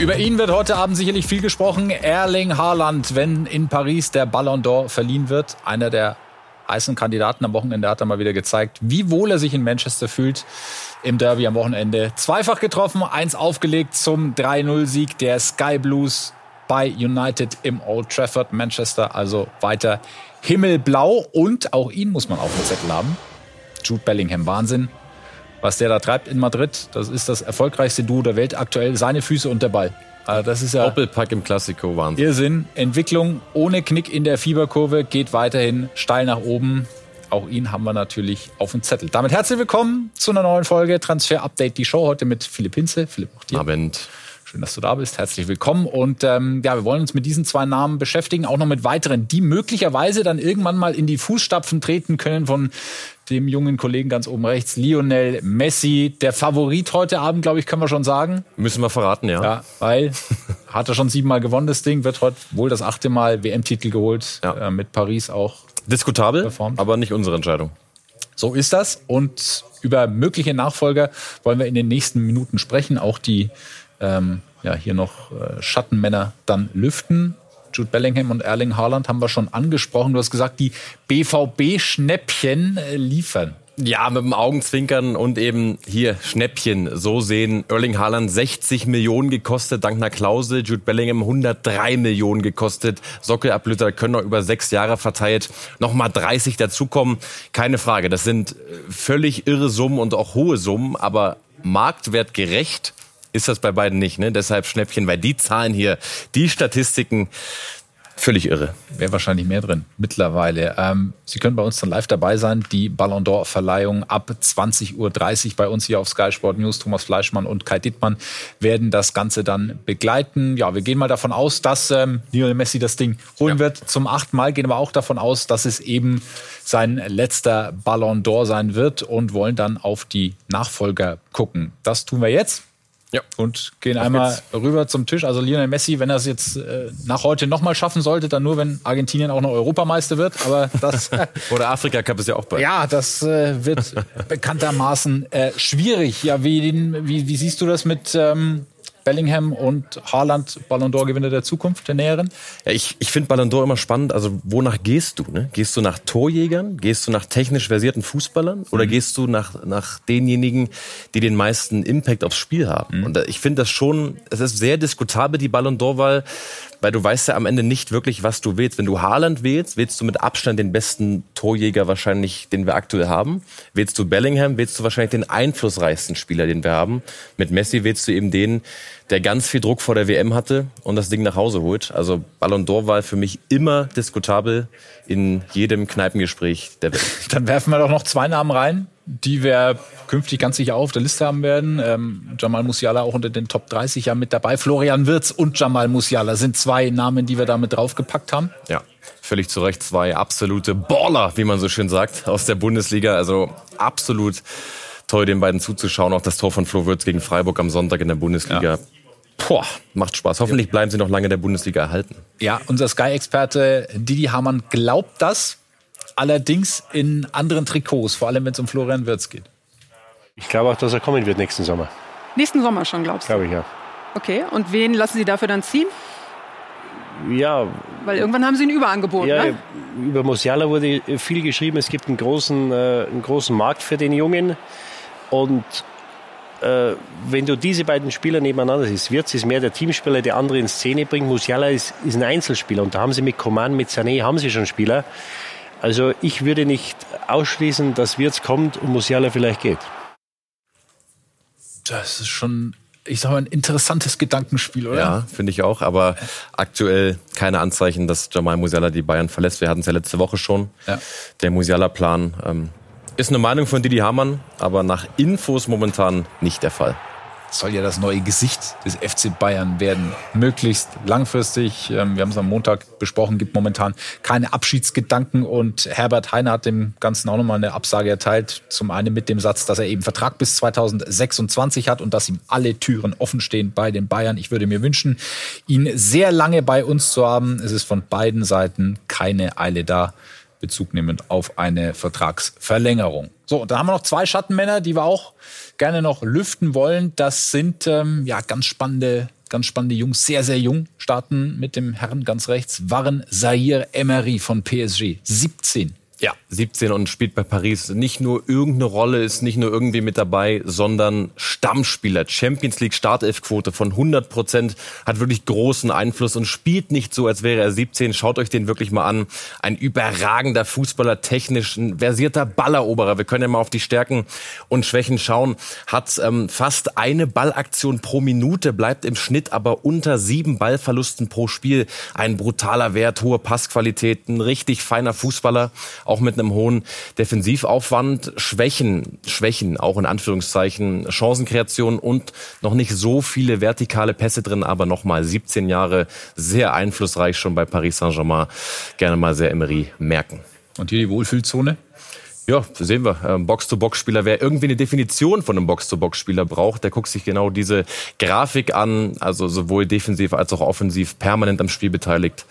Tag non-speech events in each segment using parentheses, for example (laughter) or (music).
Über ihn wird heute Abend sicherlich viel gesprochen. Erling Haaland, wenn in Paris der Ballon d'Or verliehen wird. Einer der heißen Kandidaten am Wochenende hat er mal wieder gezeigt, wie wohl er sich in Manchester fühlt. Im Derby am Wochenende. Zweifach getroffen, eins aufgelegt zum 3-0-Sieg der Sky Blues bei United im Old Trafford, Manchester. Also weiter himmelblau. Und auch ihn muss man auf dem Zettel haben. Jude Bellingham, Wahnsinn was der da treibt in Madrid. Das ist das erfolgreichste Duo der Welt aktuell. Seine Füße und der Ball. Also das ist ja Doppelpack im Klassiko, Wahnsinn. Irrsinn. Entwicklung ohne Knick in der Fieberkurve geht weiterhin steil nach oben. Auch ihn haben wir natürlich auf dem Zettel. Damit herzlich willkommen zu einer neuen Folge Transfer Update, die Show heute mit Philipp Hinze. Philipp, auch dir. Abend. Schön, dass du da bist. Herzlich willkommen. Und ähm, ja, wir wollen uns mit diesen zwei Namen beschäftigen, auch noch mit weiteren, die möglicherweise dann irgendwann mal in die Fußstapfen treten können von dem jungen Kollegen ganz oben rechts, Lionel Messi, der Favorit heute Abend, glaube ich, können wir schon sagen. Müssen wir verraten, ja. Ja, weil (laughs) hat er schon siebenmal gewonnen, das Ding, wird heute wohl das achte Mal WM-Titel geholt, ja. äh, mit Paris auch. Diskutabel, performt. aber nicht unsere Entscheidung. So ist das. Und über mögliche Nachfolger wollen wir in den nächsten Minuten sprechen. Auch die ähm, ja, hier noch äh, Schattenmänner dann lüften. Jude Bellingham und Erling Haaland haben wir schon angesprochen. Du hast gesagt, die BVB-Schnäppchen äh, liefern. Ja, mit dem Augenzwinkern und eben hier Schnäppchen. So sehen Erling Haaland 60 Millionen gekostet, dank einer Klausel. Jude Bellingham 103 Millionen gekostet. Sockelablüter können noch über sechs Jahre verteilt nochmal 30 dazukommen. Keine Frage. Das sind äh, völlig irre Summen und auch hohe Summen, aber marktwertgerecht ist das bei beiden nicht. Ne? Deshalb Schnäppchen, weil die Zahlen hier, die Statistiken, Völlig irre. Wäre wahrscheinlich mehr drin mittlerweile. Ähm, Sie können bei uns dann live dabei sein. Die Ballon d'Or-Verleihung ab 20.30 Uhr bei uns hier auf Sky Sport News. Thomas Fleischmann und Kai Dittmann werden das Ganze dann begleiten. Ja, wir gehen mal davon aus, dass ähm, Lionel Messi das Ding holen ja. wird. Zum achten Mal gehen wir auch davon aus, dass es eben sein letzter Ballon d'Or sein wird und wollen dann auf die Nachfolger gucken. Das tun wir jetzt. Ja. Und gehen Auf einmal geht's. rüber zum Tisch. Also Lionel Messi, wenn er es jetzt äh, nach heute nochmal schaffen sollte, dann nur, wenn Argentinien auch noch Europameister wird. Aber (laughs) das. Oder Afrika Cup ist ja auch bald. Ja, das äh, wird bekanntermaßen äh, schwierig. Ja, wie, wie, wie siehst du das mit ähm, Bellingham und Haaland Ballon d'Or Gewinner der Zukunft, der näheren? Ja, ich ich finde Ballon d'Or immer spannend. Also wonach gehst du? Ne? Gehst du nach Torjägern? Gehst du nach technisch versierten Fußballern? Oder mhm. gehst du nach, nach denjenigen, die den meisten Impact aufs Spiel haben? Mhm. Und äh, ich finde das schon, es ist sehr diskutabel, die Ballon d'Or-Wahl, weil du weißt ja am Ende nicht wirklich, was du wählst. Wenn du Haaland wählst, wählst du mit Abstand den besten Torjäger wahrscheinlich, den wir aktuell haben. Wählst du Bellingham, wählst du wahrscheinlich den einflussreichsten Spieler, den wir haben. Mit Messi wählst du eben den, der ganz viel Druck vor der WM hatte und das Ding nach Hause holt. Also Ballon d'Or war für mich immer diskutabel in jedem Kneipengespräch der Welt. (laughs) Dann werfen wir doch noch zwei Namen rein, die wir künftig ganz sicher auch auf der Liste haben werden. Ähm, Jamal Musiala auch unter den Top 30 ja mit dabei. Florian Wirz und Jamal Musiala sind zwei Namen, die wir damit draufgepackt haben. Ja, völlig zu Recht zwei absolute Baller, wie man so schön sagt, aus der Bundesliga. Also absolut toll, den beiden zuzuschauen. Auch das Tor von Flo Wirtz gegen Freiburg am Sonntag in der Bundesliga. Ja. Boah, macht Spaß. Hoffentlich bleiben sie noch lange der Bundesliga erhalten. Ja, unser Sky-Experte Didi Hamann glaubt das, allerdings in anderen Trikots, vor allem wenn es um Florian Wirtz geht. Ich glaube auch, dass er kommen wird nächsten Sommer. Nächsten Sommer schon, glaubst du? Glaube ich, ja. Okay, und wen lassen Sie dafür dann ziehen? Ja. Weil irgendwann haben Sie ein Überangebot, ja, ne? Über Musiala wurde viel geschrieben. Es gibt einen großen, äh, einen großen Markt für den Jungen. Und äh, wenn du diese beiden Spieler nebeneinander siehst, Wirtz ist mehr der Teamspieler, der andere in Szene bringt, Musiala ist, ist ein Einzelspieler und da haben sie mit Coman, mit Sané, haben sie schon Spieler. Also ich würde nicht ausschließen, dass Wirtz kommt und Musiala vielleicht geht. Das ist schon, ich sag mal, ein interessantes Gedankenspiel, oder? Ja, finde ich auch, aber aktuell keine Anzeichen, dass Jamal Musiala die Bayern verlässt. Wir hatten es ja letzte Woche schon. Ja. Der Musiala-Plan ähm, ist eine Meinung von Didi Hamann, aber nach Infos momentan nicht der Fall soll ja das neue Gesicht des FC Bayern werden. Möglichst langfristig. Ähm, wir haben es am Montag besprochen, gibt momentan keine Abschiedsgedanken und Herbert Heine hat dem Ganzen auch nochmal eine Absage erteilt. Zum einen mit dem Satz, dass er eben Vertrag bis 2026 hat und dass ihm alle Türen offen stehen bei den Bayern. Ich würde mir wünschen, ihn sehr lange bei uns zu haben. Es ist von beiden Seiten keine Eile da Bezug nehmend auf eine Vertragsverlängerung. So, und dann haben wir noch zwei Schattenmänner, die wir auch gerne noch lüften wollen. Das sind ähm, ja ganz spannende, ganz spannende Jungs, sehr, sehr jung, starten mit dem Herrn ganz rechts, Warren Zahir Emery von PSG. 17 ja, 17 und spielt bei Paris nicht nur irgendeine Rolle, ist nicht nur irgendwie mit dabei, sondern Stammspieler. Champions League Startelfquote von 100 Prozent, hat wirklich großen Einfluss und spielt nicht so, als wäre er 17. Schaut euch den wirklich mal an. Ein überragender Fußballer, technisch, ein versierter Balleroberer. Wir können ja mal auf die Stärken und Schwächen schauen. Hat ähm, fast eine Ballaktion pro Minute, bleibt im Schnitt aber unter sieben Ballverlusten pro Spiel. Ein brutaler Wert, hohe Passqualität, ein richtig feiner Fußballer auch mit einem hohen Defensivaufwand. Schwächen, Schwächen, auch in Anführungszeichen, Chancenkreation und noch nicht so viele vertikale Pässe drin, aber nochmal 17 Jahre sehr einflussreich schon bei Paris Saint-Germain. Gerne mal sehr Emery merken. Und hier die Wohlfühlzone? Ja, sehen wir. Ähm, Box-to-Box-Spieler, wer irgendwie eine Definition von einem Box-to-Box-Spieler braucht, der guckt sich genau diese Grafik an, also sowohl defensiv als auch offensiv permanent am Spiel beteiligt.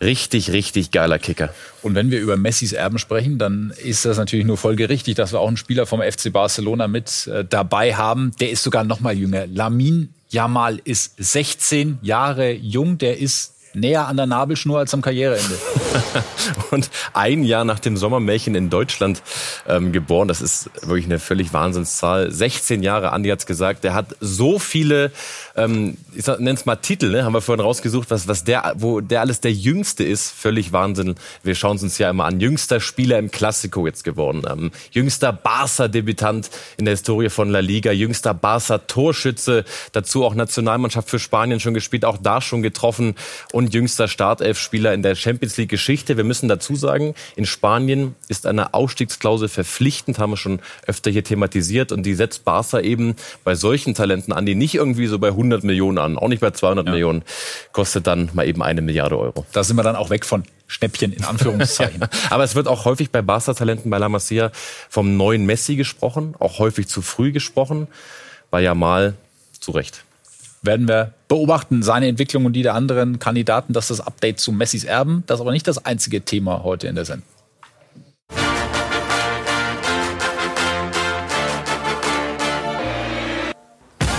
Richtig, richtig geiler Kicker. Und wenn wir über Messis Erben sprechen, dann ist das natürlich nur folgerichtig, dass wir auch einen Spieler vom FC Barcelona mit äh, dabei haben. Der ist sogar noch mal jünger. Lamin Jamal ist 16 Jahre jung. Der ist näher an der Nabelschnur als am Karriereende. (laughs) und ein Jahr nach dem Sommermärchen in Deutschland ähm, geboren. Das ist wirklich eine völlig Wahnsinnszahl. 16 Jahre, Andi hat's gesagt. Der hat so viele, ähm, ich nenne es mal Titel, ne? haben wir vorhin rausgesucht, was, was der, wo der alles der Jüngste ist. Völlig Wahnsinn. Wir schauen es uns ja immer an. Jüngster Spieler im Klassiko jetzt geworden. Ähm, jüngster Barca-Debütant in der Historie von La Liga. Jüngster Barca-Torschütze. Dazu auch Nationalmannschaft für Spanien schon gespielt. Auch da schon getroffen. Und jüngster Startelf-Spieler in der Champions League-Geschichte. Wir müssen dazu sagen, in Spanien ist eine Ausstiegsklausel verpflichtend, haben wir schon öfter hier thematisiert. Und die setzt Barca eben bei solchen Talenten an, die nicht irgendwie so bei 100 Millionen an, auch nicht bei 200 ja. Millionen, kostet dann mal eben eine Milliarde Euro. Da sind wir dann auch weg von Schnäppchen in Anführungszeichen. (laughs) ja. Aber es wird auch häufig bei Barca-Talenten bei La Masia vom neuen Messi gesprochen, auch häufig zu früh gesprochen. Bei Jamal zu Recht werden wir beobachten, seine Entwicklung und die der anderen Kandidaten. Das ist das Update zu Messis Erben. Das ist aber nicht das einzige Thema heute in der Sendung.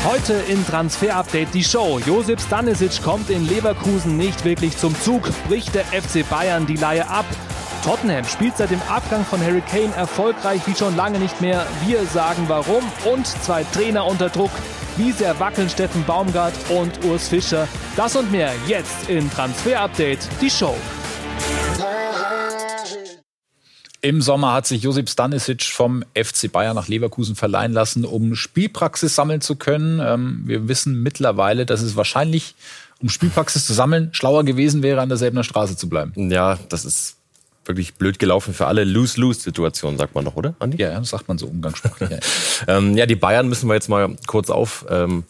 Heute in Transfer Update die Show. Josip Stanisic kommt in Leverkusen nicht wirklich zum Zug. Bricht der FC Bayern die Laie ab? Tottenham spielt seit dem Abgang von Harry Kane erfolgreich wie schon lange nicht mehr. Wir sagen warum und zwei Trainer unter Druck. Wie sehr wackeln Steffen Baumgart und Urs Fischer? Das und mehr jetzt in Transfer Update, die Show. Im Sommer hat sich Josip Stanisic vom FC Bayern nach Leverkusen verleihen lassen, um Spielpraxis sammeln zu können. Ähm, wir wissen mittlerweile, dass es wahrscheinlich, um Spielpraxis zu sammeln, schlauer gewesen wäre, an derselben Straße zu bleiben. Ja, das ist wirklich blöd gelaufen für alle. Lose-Lose-Situation, sagt man doch, oder, Andi? Ja, das sagt man so umgangssprachlich. (laughs) ähm, ja, die Bayern müssen wir jetzt mal kurz auf. Ähm,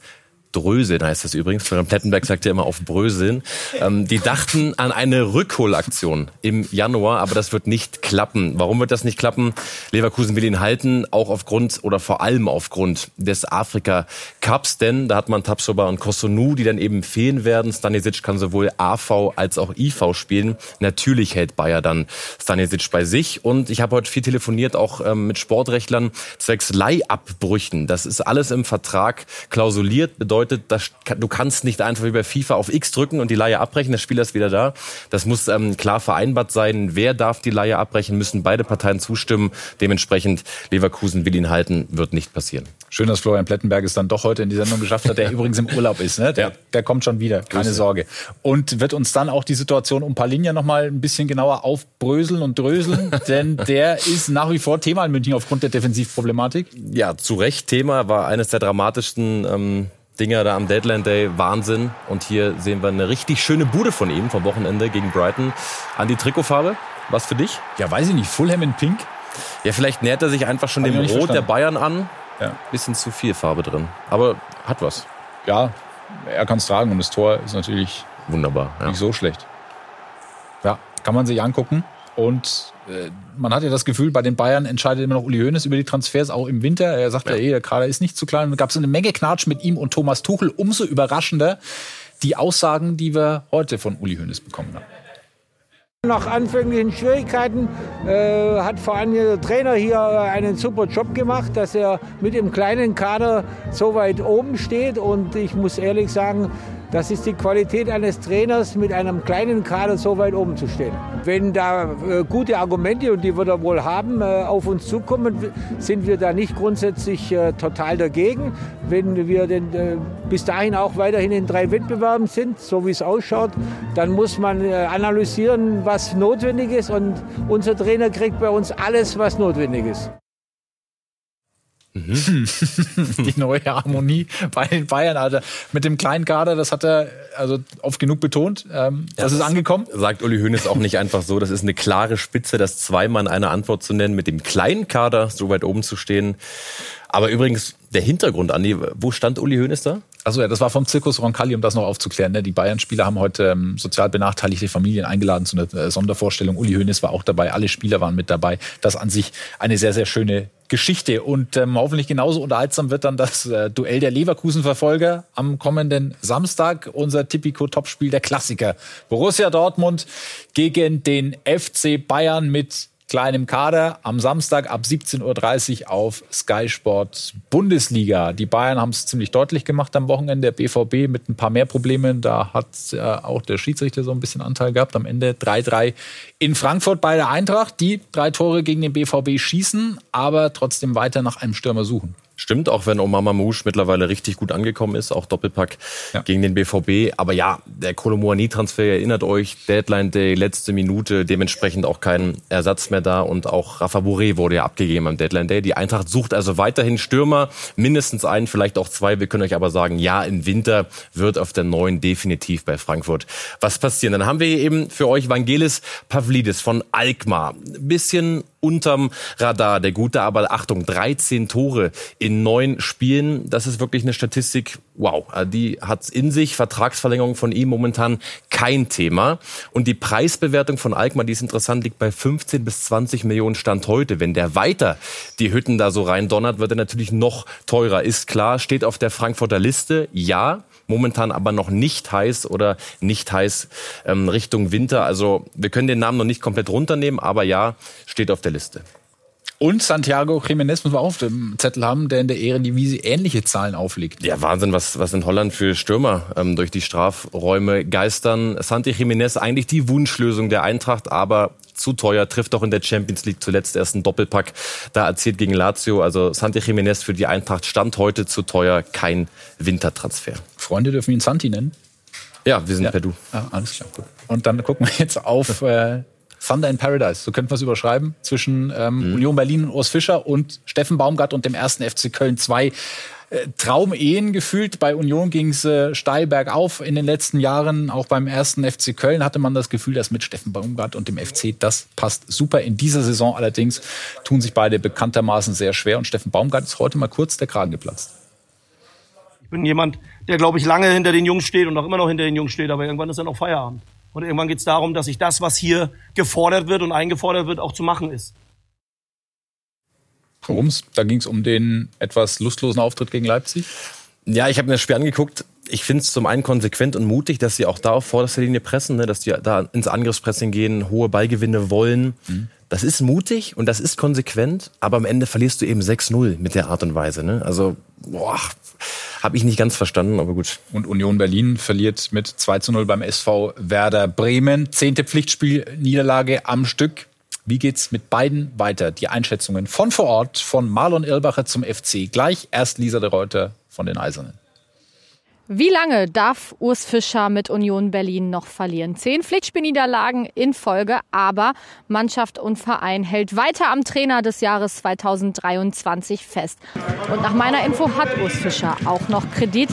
Dröseln heißt das übrigens. Florian Plettenberg sagt ja immer auf Bröseln. Ähm, die dachten an eine Rückholaktion im Januar, aber das wird nicht klappen. Warum wird das nicht klappen? Leverkusen will ihn halten, auch aufgrund oder vor allem aufgrund des Afrika Cups, denn da hat man Tapsoba und Kosunu, die dann eben fehlen werden. Stanisic kann sowohl AV als auch IV spielen. Natürlich hält Bayer dann Stanisic bei sich und ich habe heute viel telefoniert, auch ähm, mit Sportrechtlern, zwecks Leihabbrüchen. Das ist alles im Vertrag klausuliert, bedeutet bedeutet, dass, du kannst nicht einfach wie bei FIFA auf X drücken und die Leihe abbrechen, der Spieler ist wieder da. Das muss ähm, klar vereinbart sein. Wer darf die Leihe abbrechen, müssen beide Parteien zustimmen. Dementsprechend Leverkusen will ihn halten, wird nicht passieren. Schön, dass Florian Plettenberg es dann doch heute in die Sendung geschafft hat, der (laughs) übrigens im Urlaub ist. Ne? Der, der kommt schon wieder, keine Grüße. Sorge. Und wird uns dann auch die Situation um Palinja noch mal ein bisschen genauer aufbröseln und dröseln, (laughs) denn der ist nach wie vor Thema in München aufgrund der Defensivproblematik. Ja, zu Recht Thema, war eines der dramatischsten ähm, Dinger da am Deadline Day, Wahnsinn. Und hier sehen wir eine richtig schöne Bude von ihm vom Wochenende gegen Brighton. An die Trikotfarbe, was für dich? Ja, weiß ich nicht. Fulham in Pink? Ja, vielleicht nähert er sich einfach schon Hab dem Rot verstanden. der Bayern an. Ja. Bisschen zu viel Farbe drin. Aber hat was. Ja, er kann es tragen und das Tor ist natürlich wunderbar. Ja. Nicht so schlecht. Ja, kann man sich angucken. Und äh, man hat ja das Gefühl, bei den Bayern entscheidet immer noch Uli Hoeneß über die Transfers, auch im Winter. Er sagt ja, ja eh, der Kader ist nicht zu klein. Und gab es eine Menge Knatsch mit ihm und Thomas Tuchel. Umso überraschender die Aussagen, die wir heute von Uli Hoeneß bekommen haben. Nach anfänglichen Schwierigkeiten äh, hat vor allem der Trainer hier einen super Job gemacht, dass er mit dem kleinen Kader so weit oben steht. Und ich muss ehrlich sagen, das ist die Qualität eines Trainers, mit einem kleinen Kader so weit oben zu stehen. Wenn da äh, gute Argumente, und die wird er wohl haben, äh, auf uns zukommen, sind wir da nicht grundsätzlich äh, total dagegen. Wenn wir denn äh, bis dahin auch weiterhin in drei Wettbewerben sind, so wie es ausschaut, dann muss man äh, analysieren, was notwendig ist. Und unser Trainer kriegt bei uns alles, was notwendig ist. Mhm. (laughs) die neue Harmonie bei den Bayern, Alter. Mit dem kleinen Kader, das hat er also oft genug betont. Ähm, das ja, ist angekommen. Sagt Uli Hoeneß auch nicht einfach so. Das ist eine klare Spitze, das zweimal in einer Antwort zu nennen, mit dem kleinen Kader so weit oben zu stehen. Aber übrigens, der Hintergrund, Andi, wo stand Uli Hoeneß da? Also ja, das war vom Zirkus Roncalli, um das noch aufzuklären. Ne? Die Bayern-Spieler haben heute ähm, sozial benachteiligte Familien eingeladen zu einer äh, Sondervorstellung. Uli Hoeneß war auch dabei, alle Spieler waren mit dabei. Das an sich eine sehr, sehr schöne Geschichte. Und ähm, hoffentlich genauso unterhaltsam wird dann das äh, Duell der Leverkusen-Verfolger am kommenden Samstag. Unser Tipico-Topspiel der Klassiker. Borussia Dortmund gegen den FC Bayern mit kleinem Kader am Samstag ab 17.30 Uhr auf Sky Sport Bundesliga. Die Bayern haben es ziemlich deutlich gemacht am Wochenende. Der BVB mit ein paar mehr Problemen. Da hat äh, auch der Schiedsrichter so ein bisschen Anteil gehabt. Am Ende 3-3 in Frankfurt bei der Eintracht, die drei Tore gegen den BVB schießen, aber trotzdem weiter nach einem Stürmer suchen. Stimmt, auch wenn Omar Mamouche mittlerweile richtig gut angekommen ist, auch Doppelpack ja. gegen den BVB. Aber ja, der Kolomoani-Transfer, erinnert euch, Deadline Day, letzte Minute, dementsprechend auch kein Ersatz mehr da. Und auch Rafa Bourré wurde ja abgegeben am Deadline Day. Die Eintracht sucht also weiterhin Stürmer, mindestens einen, vielleicht auch zwei. Wir können euch aber sagen, ja, im Winter wird auf der neuen definitiv bei Frankfurt was passieren. Dann haben wir hier eben für euch Vangelis Pavlidis von Alkmaar. Bisschen unterm Radar, der Gute, aber Achtung, 13 Tore in neun Spielen. Das ist wirklich eine Statistik, wow, die hat's in sich. Vertragsverlängerung von ihm momentan kein Thema. Und die Preisbewertung von Alkmaar, die ist interessant, liegt bei 15 bis 20 Millionen Stand heute. Wenn der weiter die Hütten da so rein donnert, wird er natürlich noch teurer. Ist klar, steht auf der Frankfurter Liste, ja momentan aber noch nicht heiß oder nicht heiß ähm, Richtung Winter. Also wir können den Namen noch nicht komplett runternehmen, aber ja, steht auf der Liste. Und Santiago Jiménez muss man auch auf dem Zettel haben, der in der Ehrendivisie ähnliche Zahlen auflegt. Ja, Wahnsinn, was, was in Holland für Stürmer ähm, durch die Strafräume geistern. Santi Jiménez eigentlich die Wunschlösung der Eintracht, aber zu teuer, trifft auch in der Champions League zuletzt erst einen Doppelpack da erzielt gegen Lazio. Also Santi Jiménez für die Eintracht stand heute zu teuer, kein Wintertransfer. Freunde dürfen ihn Santi nennen? Ja, wir sind ja. per Du. Ah, alles klar, gut. Und dann gucken wir jetzt auf äh, Thunder in Paradise, so könnten wir es überschreiben, zwischen ähm, mhm. Union Berlin und Urs Fischer und Steffen Baumgart und dem ersten FC Köln. Zwei äh, Traumehen gefühlt. Bei Union ging es äh, steil bergauf in den letzten Jahren. Auch beim ersten FC Köln hatte man das Gefühl, dass mit Steffen Baumgart und dem FC das passt super. In dieser Saison allerdings tun sich beide bekanntermaßen sehr schwer. Und Steffen Baumgart ist heute mal kurz der Kragen geplatzt. Ich bin jemand, der, glaube ich, lange hinter den Jungs steht und auch immer noch hinter den Jungs steht, aber irgendwann ist dann auch Feierabend. Und irgendwann geht es darum, dass sich das, was hier gefordert wird und eingefordert wird, auch zu machen ist. Worum's? Da ging es um den etwas lustlosen Auftritt gegen Leipzig? Ja, ich habe mir das Spiel angeguckt. Ich finde es zum einen konsequent und mutig, dass sie auch da auf vorderster Linie pressen, ne? dass die da ins Angriffspressing gehen, hohe Ballgewinne wollen. Mhm. Das ist mutig und das ist konsequent, aber am Ende verlierst du eben 6-0 mit der Art und Weise. Ne? Also, boah, habe ich nicht ganz verstanden, aber gut. Und Union Berlin verliert mit 2 zu 0 beim SV Werder Bremen. Zehnte Pflichtspielniederlage am Stück. Wie geht's mit beiden weiter? Die Einschätzungen von vor Ort, von Marlon Irlbacher zum FC. Gleich erst Lisa de Reuter von den Eisernen. Wie lange darf Urs Fischer mit Union Berlin noch verlieren? Zehn Pflichtspielniederlagen in Folge, aber Mannschaft und Verein hält weiter am Trainer des Jahres 2023 fest. Und nach meiner Info hat Urs Fischer auch noch Kredit.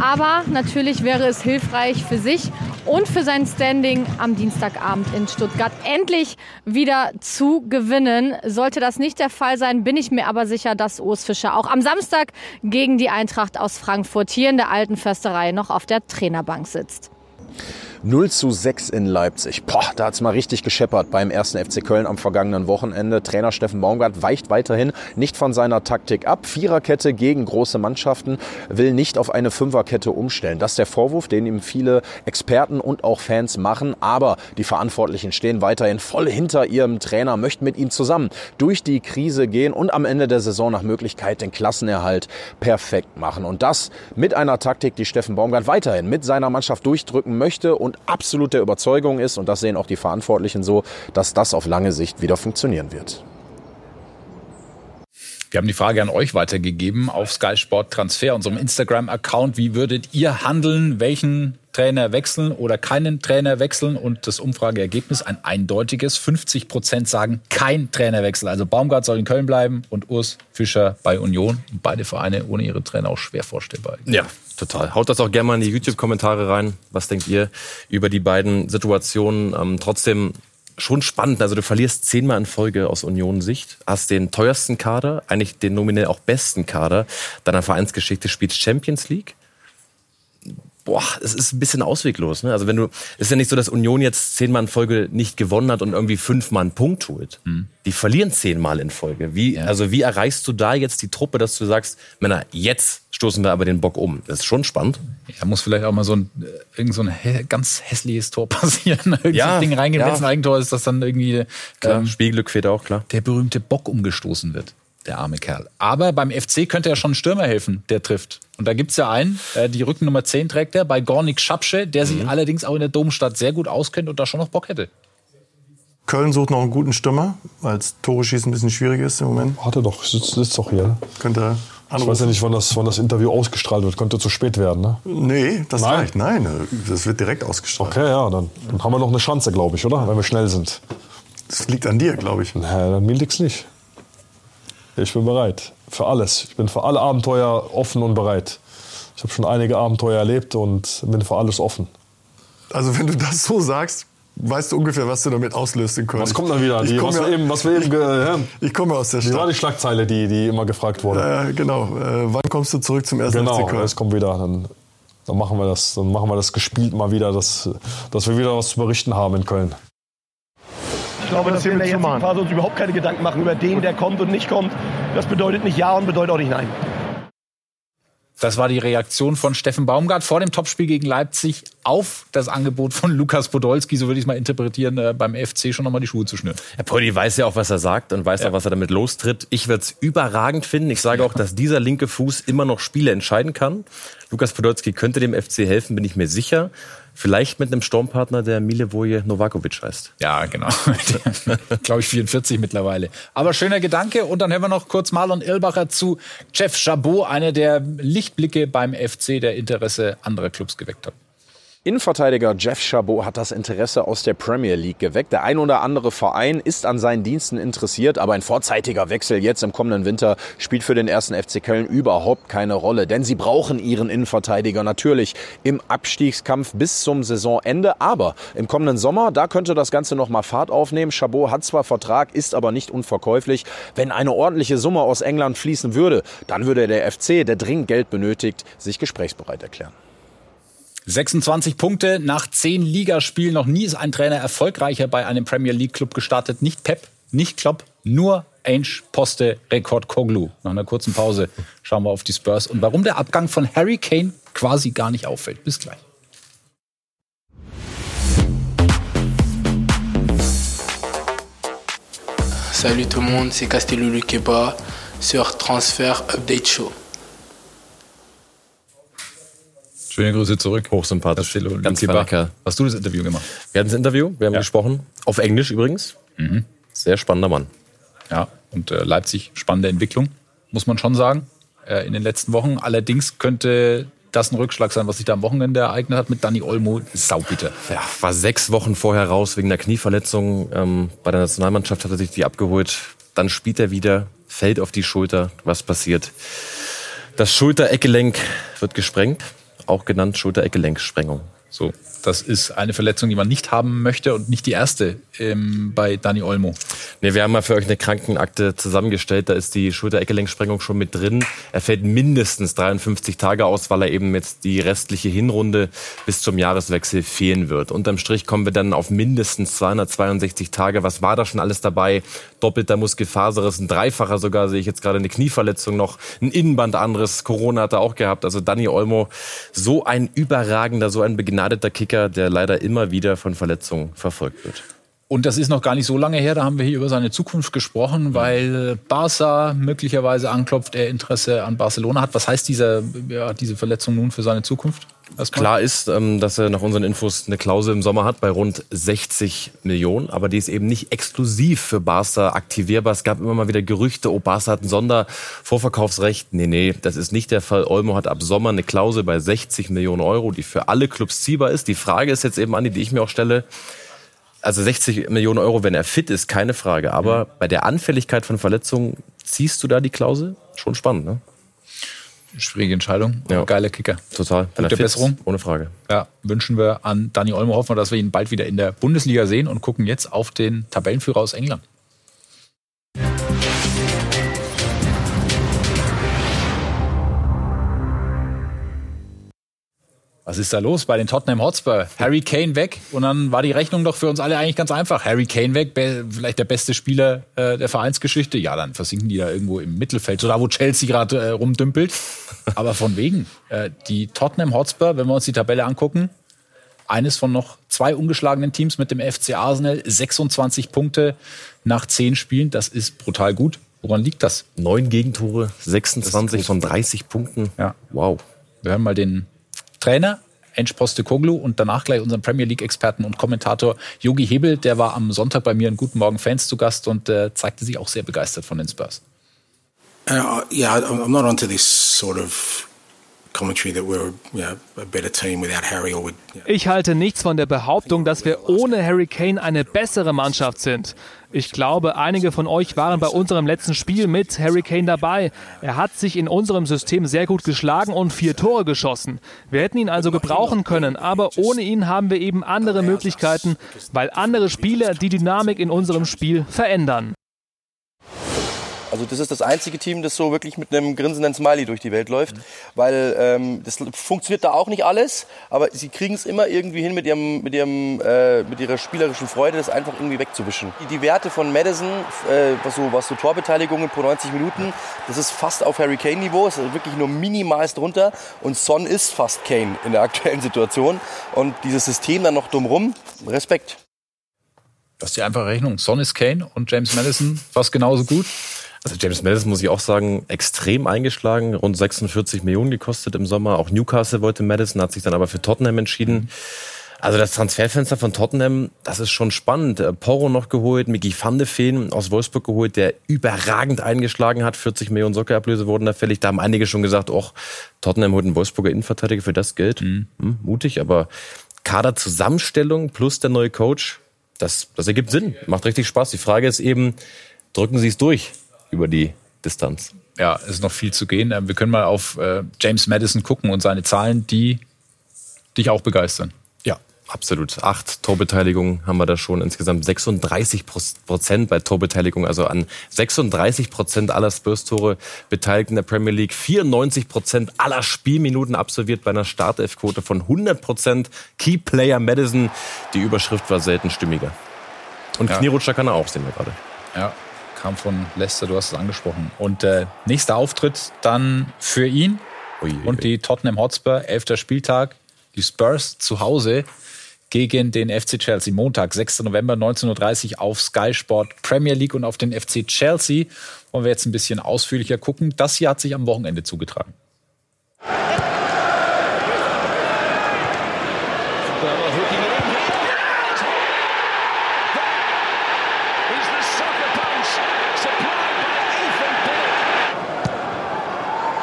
Aber natürlich wäre es hilfreich für sich und für sein Standing am Dienstagabend in Stuttgart endlich wieder zu gewinnen. Sollte das nicht der Fall sein, bin ich mir aber sicher, dass Urs Fischer auch am Samstag gegen die Eintracht aus Frankfurt hier in der alten Försterei noch auf der Trainerbank sitzt. 0 zu 6 in Leipzig. Boah, da hat's mal richtig gescheppert beim ersten FC Köln am vergangenen Wochenende. Trainer Steffen Baumgart weicht weiterhin nicht von seiner Taktik ab. Viererkette gegen große Mannschaften, will nicht auf eine Fünferkette umstellen. Das ist der Vorwurf, den ihm viele Experten und auch Fans machen. Aber die Verantwortlichen stehen weiterhin voll hinter ihrem Trainer, möchten mit ihm zusammen durch die Krise gehen und am Ende der Saison nach Möglichkeit den Klassenerhalt perfekt machen. Und das mit einer Taktik, die Steffen Baumgart weiterhin mit seiner Mannschaft durchdrücken möchte und absolut der Überzeugung ist, und das sehen auch die Verantwortlichen so, dass das auf lange Sicht wieder funktionieren wird. Wir haben die Frage an euch weitergegeben auf Sky Sport Transfer, unserem Instagram-Account. Wie würdet ihr handeln? Welchen Trainer wechseln oder keinen Trainer wechseln? Und das Umfrageergebnis ein eindeutiges. 50 Prozent sagen kein Trainerwechsel. Also Baumgart soll in Köln bleiben und Urs Fischer bei Union. Beide Vereine ohne ihre Trainer auch schwer vorstellbar. Ja, total. Haut das auch gerne mal in die YouTube-Kommentare rein. Was denkt ihr über die beiden Situationen? Ähm, trotzdem schon spannend. Also du verlierst zehnmal in Folge aus Union-Sicht, hast den teuersten Kader, eigentlich den nominell auch besten Kader deiner Vereinsgeschichte, spielst Champions League. Boah, es ist ein bisschen ausweglos. Ne? Also wenn du, es ist ja nicht so, dass Union jetzt zehnmal in Folge nicht gewonnen hat und irgendwie fünfmal einen Punkt holt. Mhm. Die verlieren zehnmal in Folge. Wie, ja. also wie erreichst du da jetzt die Truppe, dass du sagst, Männer, jetzt stoßen wir aber den Bock um. Das ist schon spannend. Ja, muss vielleicht auch mal so ein, äh, irgend so ein ganz hässliches Tor (laughs) passieren. Irgend ja, so ein Ding reingehen. Ja. Wenn es ein Eigentor ist, dass dann irgendwie ähm, Spielglück fehlt auch, klar. Der berühmte Bock umgestoßen wird. Der arme Kerl. Aber beim FC könnte er schon ein Stürmer helfen, der trifft. Und da gibt's ja einen, äh, die Rückennummer 10 trägt er, bei Gornik Schapsche, der sich mhm. allerdings auch in der Domstadt sehr gut auskennt und da schon noch Bock hätte. Köln sucht noch einen guten Stürmer, weil das Tore schießen ein bisschen schwierig ist im Moment. Hat er doch, sitzt, sitzt doch hier. Könnte er Anrufen. Ich weiß ja nicht, wann das, wann das Interview ausgestrahlt wird. Könnte zu spät werden, ne? Nee, das Nein. reicht. Nein, das wird direkt ausgestrahlt. Okay, ja, dann, dann haben wir noch eine Chance, glaube ich, oder? Wenn wir schnell sind. Das liegt an dir, glaube ich. Na, dann mir liegt's nicht. Ich bin bereit. Für alles. Ich bin für alle Abenteuer offen und bereit. Ich habe schon einige Abenteuer erlebt und bin für alles offen. Also wenn du das so sagst, weißt du ungefähr, was du damit auslöst in Köln. Was kommt dann wieder? Die, was, ja, wir eben, was wir eben, ja. Ich komme aus der Stadt. Wie war die Schlagzeile, die, die immer gefragt wurde? Äh, genau. Äh, wann kommst du zurück zum ersten genau, FC Köln? es kommt wieder. Dann, dann, machen wir das, dann machen wir das gespielt mal wieder, dass, dass wir wieder was zu berichten haben in Köln. Ich glaube, dass wir in der jetzigen Phase uns überhaupt keine Gedanken machen über den, der kommt und nicht kommt. Das bedeutet nicht Ja und bedeutet auch nicht Nein. Das war die Reaktion von Steffen Baumgart vor dem Topspiel gegen Leipzig auf das Angebot von Lukas Podolski, so würde ich es mal interpretieren, äh, beim FC schon nochmal die Schuhe zu schnüren. Herr Poli weiß ja auch, was er sagt und weiß ja. auch, was er damit lostritt. Ich würde es überragend finden. Ich sage auch, dass dieser linke Fuß immer noch Spiele entscheiden kann. Lukas Podolski könnte dem FC helfen, bin ich mir sicher. Vielleicht mit einem Sturmpartner, der Milevoje Novakovic heißt. Ja, genau. (laughs) Glaube ich 44 mittlerweile. Aber schöner Gedanke. Und dann hören wir noch kurz Marlon Irlbacher zu Jeff Chabot, einer der Lichtblicke beim FC, der Interesse anderer Clubs geweckt hat. Innenverteidiger Jeff Chabot hat das Interesse aus der Premier League geweckt. Der ein oder andere Verein ist an seinen Diensten interessiert, aber ein vorzeitiger Wechsel jetzt im kommenden Winter spielt für den ersten FC Köln überhaupt keine Rolle, denn sie brauchen ihren Innenverteidiger natürlich im Abstiegskampf bis zum Saisonende, aber im kommenden Sommer, da könnte das Ganze noch mal Fahrt aufnehmen. Chabot hat zwar Vertrag, ist aber nicht unverkäuflich. Wenn eine ordentliche Summe aus England fließen würde, dann würde der FC, der dringend Geld benötigt, sich gesprächsbereit erklären. 26 Punkte nach 10 Ligaspielen. Noch nie ist ein Trainer erfolgreicher bei einem Premier League Club gestartet. Nicht Pep, nicht Klopp, nur Ainge Poste Rekord Koglu. Nach einer kurzen Pause schauen wir auf die Spurs und warum der Abgang von Harry Kane quasi gar nicht auffällt. Bis gleich. Salut tout le monde, c'est Castillo Luqueba sur Transfer Update Show. Schöne Grüße zurück. Hochsympathisch. Erzähl, Ganz lecker. Hast du das Interview gemacht? Wir hatten das Interview, wir haben ja. gesprochen. Auf Englisch übrigens. Mhm. Sehr spannender Mann. Ja, und äh, Leipzig, spannende Entwicklung, muss man schon sagen, äh, in den letzten Wochen. Allerdings könnte das ein Rückschlag sein, was sich da am Wochenende ereignet hat mit Danny Olmo. Saubitter. Ja, war sechs Wochen vorher raus wegen der Knieverletzung. Ähm, bei der Nationalmannschaft hat er sich die abgeholt. Dann spielt er wieder, fällt auf die Schulter. Was passiert? Das Schultereckgelenk wird gesprengt auch genannt Schulter-Eckgelenksprengung. So, das ist eine Verletzung, die man nicht haben möchte und nicht die erste ähm, bei Dani Olmo. Nee, wir haben mal für euch eine Krankenakte zusammengestellt. Da ist die Schulter-Eckgelenksprengung schon mit drin. Er fällt mindestens 53 Tage aus, weil er eben jetzt die restliche Hinrunde bis zum Jahreswechsel fehlen wird. Unterm Strich kommen wir dann auf mindestens 262 Tage. Was war da schon alles dabei? Doppelter Muskelfaserriss, ein Dreifacher sogar, sehe ich jetzt gerade eine Knieverletzung noch, ein Innenbandanriss. Corona hat er auch gehabt. Also Dani Olmo, so ein überragender, so ein begnadeter Kicker, der leider immer wieder von Verletzungen verfolgt wird. Und das ist noch gar nicht so lange her, da haben wir hier über seine Zukunft gesprochen, weil Barca möglicherweise anklopft, er Interesse an Barcelona hat. Was heißt diese, ja, diese Verletzung nun für seine Zukunft? Erstmal? Klar ist, ähm, dass er nach unseren Infos eine Klausel im Sommer hat bei rund 60 Millionen, aber die ist eben nicht exklusiv für Barca aktivierbar. Es gab immer mal wieder Gerüchte, oh, Barca hat ein Sondervorverkaufsrecht. Nee, nee, das ist nicht der Fall. Olmo hat ab Sommer eine Klausel bei 60 Millionen Euro, die für alle Clubs ziehbar ist. Die Frage ist jetzt eben, Andi, die ich mir auch stelle, also 60 Millionen Euro, wenn er fit ist, keine Frage. Aber mhm. bei der Anfälligkeit von Verletzungen ziehst du da die Klausel? Schon spannend, ne? Schwierige Entscheidung. Ja. Geiler Kicker. Total. Gute Besserung. Ohne Frage. Ja, wünschen wir an Dani Olmo. Hoffen wir, dass wir ihn bald wieder in der Bundesliga sehen und gucken jetzt auf den Tabellenführer aus England. Was ist da los bei den Tottenham Hotspur? Harry Kane weg und dann war die Rechnung doch für uns alle eigentlich ganz einfach. Harry Kane weg, vielleicht der beste Spieler äh, der Vereinsgeschichte. Ja, dann versinken die da irgendwo im Mittelfeld, so da wo Chelsea gerade äh, rumdümpelt. Aber von wegen, äh, die Tottenham Hotspur, wenn wir uns die Tabelle angucken, eines von noch zwei ungeschlagenen Teams mit dem FC Arsenal, 26 Punkte nach zehn Spielen, das ist brutal gut. Woran liegt das? Neun Gegentore, 26 von 30 Punkten. Ja. Wow. Wir hören mal den Trainer Ensch Koglu und danach gleich unseren Premier League-Experten und Kommentator Yogi Hebel. Der war am Sonntag bei mir in Guten Morgen Fans zu Gast und äh, zeigte sich auch sehr begeistert von den Spurs. Uh, yeah, I'm not onto this sort of ich halte nichts von der Behauptung, dass wir ohne Harry Kane eine bessere Mannschaft sind. Ich glaube, einige von euch waren bei unserem letzten Spiel mit Harry Kane dabei. Er hat sich in unserem System sehr gut geschlagen und vier Tore geschossen. Wir hätten ihn also gebrauchen können, aber ohne ihn haben wir eben andere Möglichkeiten, weil andere Spieler die Dynamik in unserem Spiel verändern. Also das ist das einzige Team, das so wirklich mit einem grinsenden Smiley durch die Welt läuft, mhm. weil ähm, das funktioniert da auch nicht alles, aber sie kriegen es immer irgendwie hin mit ihrem, mit ihrem, äh, mit ihrer spielerischen Freude, das einfach irgendwie wegzuwischen. Die, die Werte von Madison, äh, was so, was so Torbeteiligungen pro 90 Minuten, das ist fast auf Harry Kane Niveau, ist wirklich nur minimal drunter und Son ist fast Kane in der aktuellen Situation und dieses System dann noch drumrum, Respekt. Das ist die einfache Rechnung. Son ist Kane und James Madison fast genauso gut. Also James Madison muss ich auch sagen, extrem eingeschlagen, rund 46 Millionen gekostet im Sommer. Auch Newcastle wollte Madison, hat sich dann aber für Tottenham entschieden. Also das Transferfenster von Tottenham, das ist schon spannend. Äh, Porro noch geholt, Miki van de Feen aus Wolfsburg geholt, der überragend eingeschlagen hat. 40 Millionen Sockerablöse wurden da fällig. Da haben einige schon gesagt, och, Tottenham holt einen Wolfsburger Innenverteidiger für das Geld. Mhm. Hm, mutig, aber Kaderzusammenstellung plus der neue Coach, das, das ergibt Sinn. Macht richtig Spaß. Die Frage ist eben, drücken Sie es durch? Über die Distanz. Ja, es ist noch viel zu gehen. Ähm, wir können mal auf äh, James Madison gucken und seine Zahlen, die dich auch begeistern. Ja, absolut. Acht Torbeteiligungen haben wir da schon. Insgesamt 36 Prozent bei Torbeteiligung. Also an 36 Prozent aller Spurs-Tore beteiligt in der Premier League. 94 Prozent aller Spielminuten absolviert bei einer Startelfquote von 100 Prozent. Key Player Madison. Die Überschrift war selten stimmiger. Und ja. Knierutscher kann er auch, sehen wir gerade. Ja, kam von Leicester, du hast es angesprochen. Und äh, nächster Auftritt dann für ihn ui, ui, und die Tottenham Hotspur, elfter Spieltag, die Spurs zu Hause gegen den FC Chelsea. Montag, 6. November 19.30 Uhr auf Sky Sport Premier League und auf den FC Chelsea. Wollen wir jetzt ein bisschen ausführlicher gucken. Das hier hat sich am Wochenende zugetragen.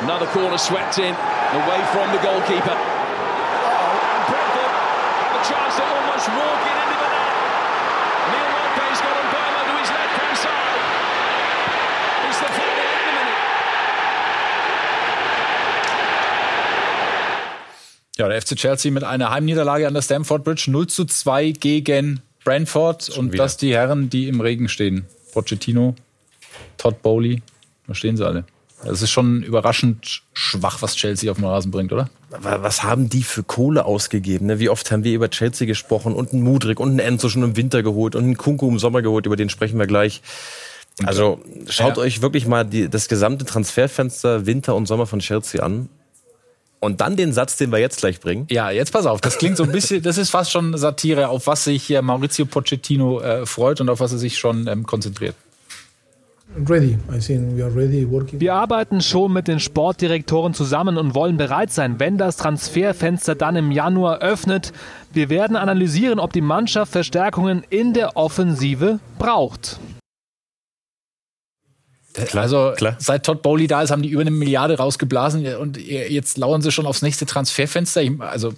Another corner swept in, away from the goalkeeper. And Brentford have a chance to almost walk it into the net. Neil Lopez got a Burma to his left-hand side. It's the final eight minute. Ja, der FC Chelsea mit einer Heimniederlage an der Stamford Bridge 0 zu 2 gegen Brentford Schon und wieder. das die Herren, die im Regen stehen. Pochettino, Todd Bowley, da stehen sie alle. Es ist schon überraschend schwach, was Chelsea auf den Rasen bringt, oder? Was haben die für Kohle ausgegeben? Ne? Wie oft haben wir über Chelsea gesprochen und einen Mudrik und einen Enzo schon im Winter geholt und einen Kunku im Sommer geholt, über den sprechen wir gleich. Also schaut ja. euch wirklich mal die, das gesamte Transferfenster Winter und Sommer von Chelsea an. Und dann den Satz, den wir jetzt gleich bringen. Ja, jetzt pass auf. Das klingt so ein bisschen, das ist fast schon Satire, auf was sich hier Maurizio Pochettino äh, freut und auf was er sich schon ähm, konzentriert. Wir arbeiten schon mit den Sportdirektoren zusammen und wollen bereit sein, wenn das Transferfenster dann im Januar öffnet. Wir werden analysieren, ob die Mannschaft Verstärkungen in der Offensive braucht. Klar, also klar. seit Todd Bowley da ist, haben die über eine Milliarde rausgeblasen und jetzt lauern sie schon aufs nächste Transferfenster. Also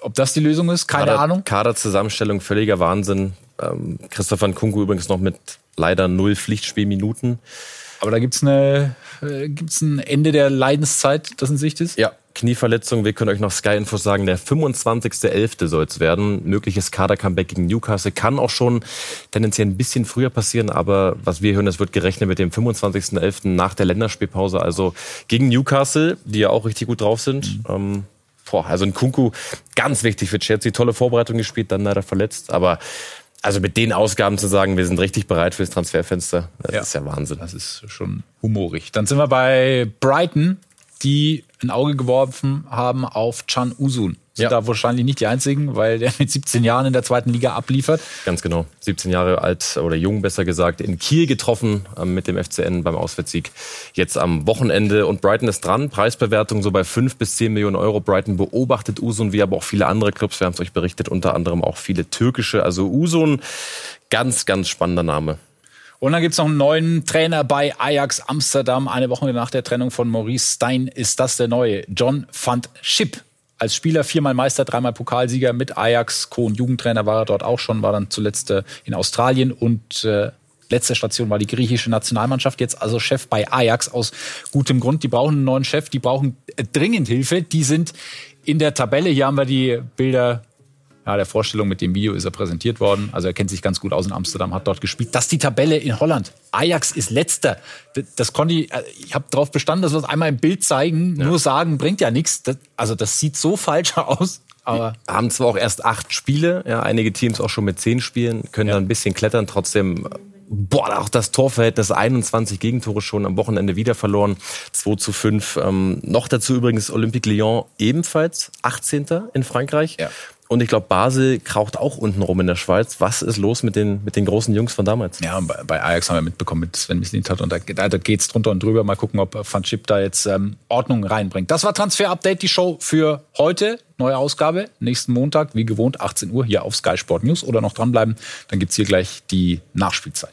ob das die Lösung ist, keine Kader, Ahnung. Kaderzusammenstellung, völliger Wahnsinn. Ähm, Christopher Nkunku übrigens noch mit leider null Pflichtspielminuten. Aber da gibt's eine, äh, gibt's ein Ende der Leidenszeit, das in Sicht ist? Ja, Knieverletzung. Wir können euch noch Sky-Infos sagen, der 25.11. soll es werden. Mögliches Kader-Comeback gegen Newcastle kann auch schon tendenziell ein bisschen früher passieren, aber was wir hören, es wird gerechnet mit dem 25.11. nach der Länderspielpause, also gegen Newcastle, die ja auch richtig gut drauf sind. Mhm. Ähm, boah, also ein Kunku, ganz wichtig für Chelsea, tolle Vorbereitung gespielt, dann leider verletzt, aber also mit den Ausgaben zu sagen, wir sind richtig bereit fürs Transferfenster, das ja. ist ja Wahnsinn. Das ist schon humorig. Dann sind wir bei Brighton, die ein Auge geworfen haben auf Chan Usun. Sind ja. da wahrscheinlich nicht die einzigen, weil der mit 17 Jahren in der zweiten Liga abliefert. Ganz genau. 17 Jahre alt oder jung besser gesagt, in Kiel getroffen ähm, mit dem FCN beim Auswärtssieg. Jetzt am Wochenende und Brighton ist dran. Preisbewertung so bei 5 bis 10 Millionen Euro. Brighton beobachtet Usun, wie aber auch viele andere Clubs. Wir haben es euch berichtet, unter anderem auch viele türkische. Also Usun, ganz, ganz spannender Name. Und dann gibt's noch einen neuen Trainer bei Ajax Amsterdam. Eine Woche nach der Trennung von Maurice Stein ist das der neue. John van Schip. Als Spieler viermal Meister, dreimal Pokalsieger mit Ajax. Und Jugendtrainer war er dort auch schon, war dann zuletzt äh, in Australien und äh, letzte Station war die griechische Nationalmannschaft. Jetzt also Chef bei Ajax aus gutem Grund. Die brauchen einen neuen Chef, die brauchen äh, dringend Hilfe. Die sind in der Tabelle. Hier haben wir die Bilder ja, der Vorstellung mit dem Video ist er präsentiert worden. Also er kennt sich ganz gut aus in Amsterdam, hat dort gespielt. Das ist die Tabelle in Holland. Ajax ist letzter. Das konnte ich, äh, ich habe darauf bestanden, dass wir es einmal im Bild zeigen. Ja. Nur sagen bringt ja nichts. also das sieht so falsch (laughs) aus. Aber haben zwar auch erst acht Spiele, ja, einige Teams auch schon mit zehn Spielen, können ja. dann ein bisschen klettern, trotzdem boah, auch das Torverhältnis 21 Gegentore schon am Wochenende wieder verloren. 2 zu 5. Ähm, noch dazu übrigens Olympique Lyon ebenfalls 18. in Frankreich. Ja. Und ich glaube, Basel kraucht auch unten rum in der Schweiz. Was ist los mit den, mit den großen Jungs von damals? Ja, bei Ajax haben wir mitbekommen mit Sven Mislintat und da, da geht's drunter und drüber. Mal gucken, ob Van Chip da jetzt ähm, Ordnung reinbringt. Das war Transfer Update, die Show für heute. Neue Ausgabe, nächsten Montag, wie gewohnt, 18 Uhr hier auf Sky Sport News oder noch dranbleiben. Dann gibt's hier gleich die Nachspielzeit.